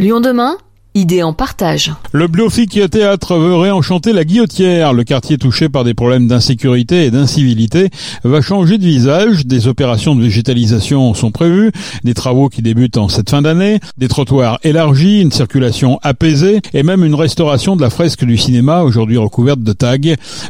Lyon demain Idée en partage. Le Biofic Théâtre veut réenchanter la Guillotière. Le quartier touché par des problèmes d'insécurité et d'incivilité va changer de visage. Des opérations de végétalisation sont prévues, des travaux qui débutent en cette fin d'année, des trottoirs élargis, une circulation apaisée et même une restauration de la fresque du cinéma aujourd'hui recouverte de tags.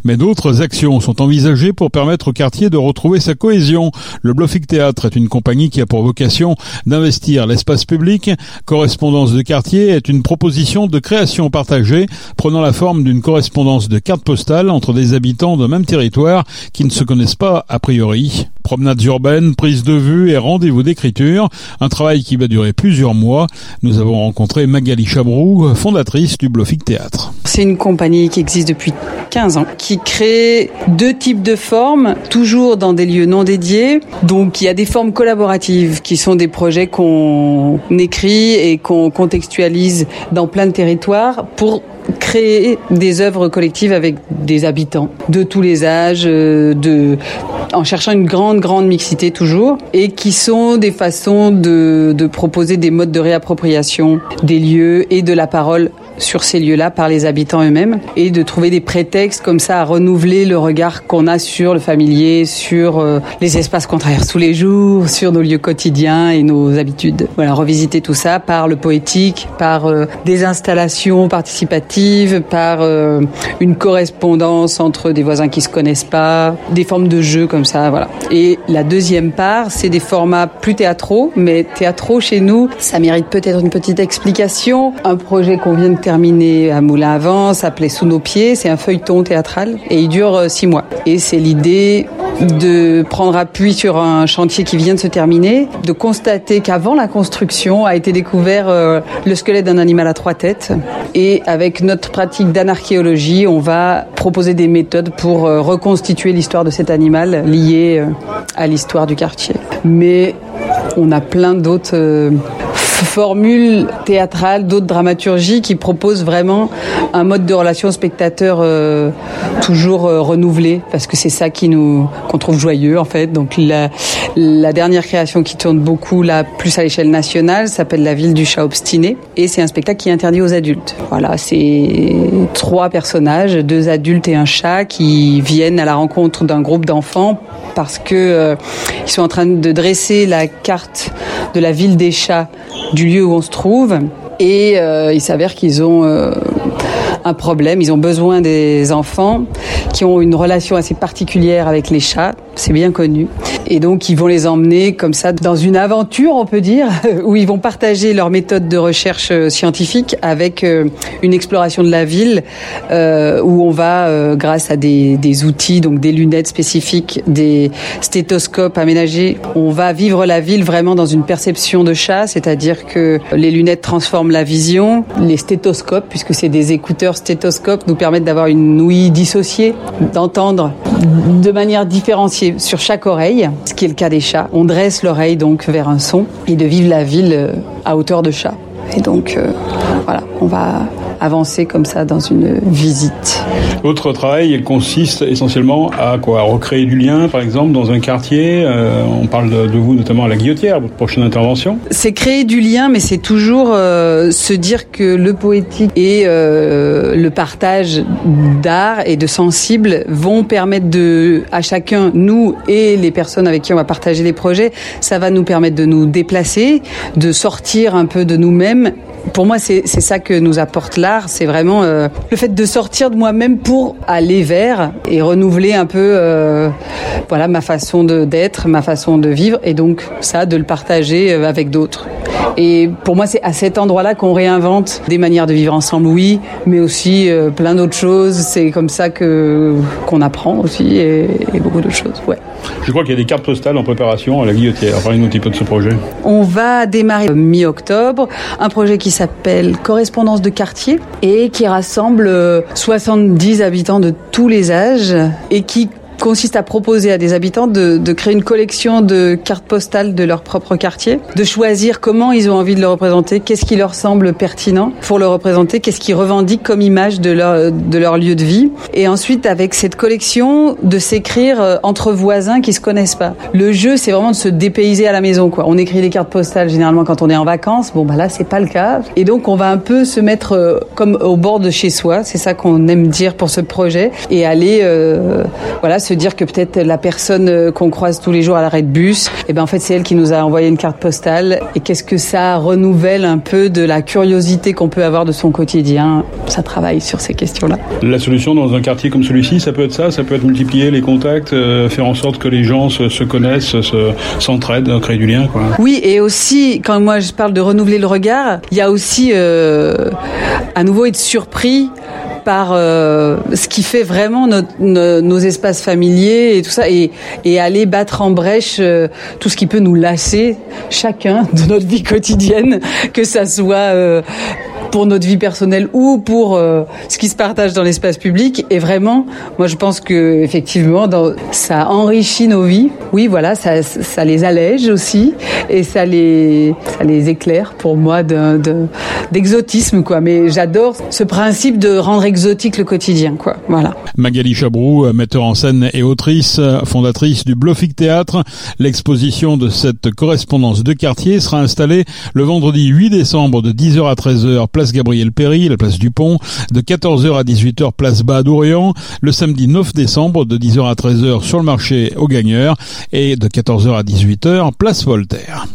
Mais d'autres actions sont envisagées pour permettre au quartier de retrouver sa cohésion. Le Biofic Théâtre est une compagnie qui a pour vocation d'investir l'espace public. Correspondance de quartier est une proposition de création partagée prenant la forme d'une correspondance de cartes postales entre des habitants d'un même territoire qui ne se connaissent pas a priori. Promenades urbaines, prise de vue et rendez-vous d'écriture, un travail qui va durer plusieurs mois. Nous avons rencontré Magali Chabrou, fondatrice du Blofic Théâtre. C'est une compagnie qui existe depuis 15 ans, qui crée deux types de formes, toujours dans des lieux non dédiés. Donc il y a des formes collaboratives qui sont des projets qu'on écrit et qu'on contextualise dans plein de territoires pour créer des œuvres collectives avec des habitants de tous les âges, euh, en cherchant une grande, grande mixité toujours, et qui sont des façons de proposer des modes de réappropriation des lieux et de la parole sur ces lieux-là par les habitants eux-mêmes et de trouver des prétextes comme ça à renouveler le regard qu'on a sur le familier, sur euh, les espaces qu'on traverse tous les jours, sur nos lieux quotidiens et nos habitudes. Voilà, revisiter tout ça par le poétique, par euh, des installations participatives, par euh, une correspondance entre des voisins qui se connaissent pas, des formes de jeux comme ça, voilà. Et la deuxième part, c'est des formats plus théâtraux, mais théâtraux chez nous, ça mérite peut-être une petite explication. Un projet qu'on vient de terminé à Moulin à Vent, s'appelait Sous nos pieds. C'est un feuilleton théâtral et il dure euh, six mois. Et c'est l'idée de prendre appui sur un chantier qui vient de se terminer, de constater qu'avant la construction a été découvert euh, le squelette d'un animal à trois têtes. Et avec notre pratique d'anarchéologie, on va proposer des méthodes pour euh, reconstituer l'histoire de cet animal lié à l'histoire du quartier. Mais on a plein d'autres formules théâtrales, d'autres dramaturgies qui proposent vraiment un mode de relation spectateur euh, toujours euh, renouvelé parce que c'est ça qui nous qu'on trouve joyeux en fait. Donc la, dernière création qui tourne beaucoup là plus à l'échelle nationale s'appelle La ville du chat obstiné et c'est un spectacle qui est interdit aux adultes. Voilà, c'est trois personnages, deux adultes et un chat qui viennent à la rencontre d'un groupe d'enfants parce que euh, ils sont en train de dresser la carte de la ville des chats du lieu où on se trouve. Et euh, il s'avère qu'ils ont euh, un problème. Ils ont besoin des enfants qui ont une relation assez particulière avec les chats. C'est bien connu. Et donc, ils vont les emmener comme ça dans une aventure, on peut dire, où ils vont partager leur méthode de recherche euh, scientifique avec euh, une exploration de la ville euh, où on va, grâce à des, des outils, donc des lunettes spécifiques, des stéthoscopes aménagés, on va vivre la ville vraiment dans une perception de chat, c'est-à-dire que les lunettes transforment la vision, les stéthoscopes, puisque c'est des écouteurs stéthoscopes, nous permettent d'avoir une ouïe dissociée, d'entendre de manière différenciée sur chaque oreille, ce qui est le cas des chats. On dresse l'oreille donc vers un son et de vivre la ville euh, à hauteur de chat. Et donc euh, voilà, on va avancer comme ça dans une visite. Votre travail consiste essentiellement à quoi? Recréer du lien, par exemple, dans un quartier? Euh, on parle de, vous notamment à la Guillotière, votre prochaine intervention. C'est créer du lien, mais c'est toujours euh, se dire que le poétique et euh, le partage d'art et de sensibles vont permettre de, à chacun, nous et les personnes avec qui on va partager les projets, ça va nous permettre de nous déplacer, de sortir un peu de nous-mêmes. Pour moi, c'est ça que nous apporte c'est vraiment euh, le fait de sortir de moi-même pour aller vers et renouveler un peu euh, voilà ma façon d'être, ma façon de vivre et donc ça de le partager euh, avec d'autres. Et pour moi, c'est à cet endroit-là qu'on réinvente des manières de vivre ensemble, oui, mais aussi plein d'autres choses. C'est comme ça que qu'on apprend aussi et, beaucoup d'autres choses. Ouais. Je crois qu'il y a des cartes postales en préparation à la Guillotière. Parlez-nous un petit peu de ce projet. On va démarrer mi-octobre un projet qui s'appelle Correspondance de quartier et qui rassemble 70 habitants de tous les âges et qui consiste à proposer à des habitants de, de créer une collection de cartes postales de leur propre quartier, de choisir comment ils ont envie de le représenter, qu'est-ce qui leur semble pertinent pour le représenter, qu'est-ce qu'ils revendiquent comme image de leur, de leur lieu de vie. Et ensuite, avec cette collection, de s'écrire euh, entre voisins qui se connaissent pas. Le jeu, c'est vraiment de se dépayser à la maison, quoi. On écrit des cartes postales généralement quand on est en vacances. Bon, bah là, c'est pas le cas. Et donc, on va un peu se mettre euh, comme au bord de chez soi. C'est ça qu'on aime dire pour ce projet. Et aller, euh, voilà, se dire que peut-être la personne euh, qu'on croise tous les jours à l'arrêt de bus, et eh ben en fait, c'est elle qui nous a envoyé une carte postale. Et qu'est-ce que ça renouvelle un peu de la curiosité qu'on peut avoir de son quotidien? Ça travaille sur ces questions-là. La solution dans un quartier comme celui-ci, ça peut être ça, ça peut être multiplier les contacts, euh, faire en sorte que les gens se, se connaissent, s'entraident, créer du lien. Quoi. Oui, et aussi, quand moi je parle de renouveler le regard, il y a aussi euh, à nouveau être surpris par euh, ce qui fait vraiment nos, espaces familiers et tout ça, et, et aller battre en brèche euh, tout ce qui peut nous lasser, chacun de notre vie quotidienne, que ça soit euh, pour notre vie personnelle ou pour euh, ce qui se partage dans l'espace public. Et vraiment, moi, je pense que effectivement, ça enrichit nos vies. Oui, voilà, ça, ça les allège aussi et ça les, ça les éclaire pour moi d'exotisme, quoi. Mais j'adore ce principe de rendre exotique le quotidien, quoi. Voilà. Magali Chabrou, metteur en scène et autrice, fondatrice du Blofik Théâtre. L'exposition de cette correspondance de quartier sera installée le vendredi 8 décembre de 10h à 13h place Gabriel Péry, la place du Pont, de 14h à 18h place Bas d'Orient, le samedi 9 décembre de 10h à 13h sur le marché aux gagneurs et de 14h à 18h place Voltaire.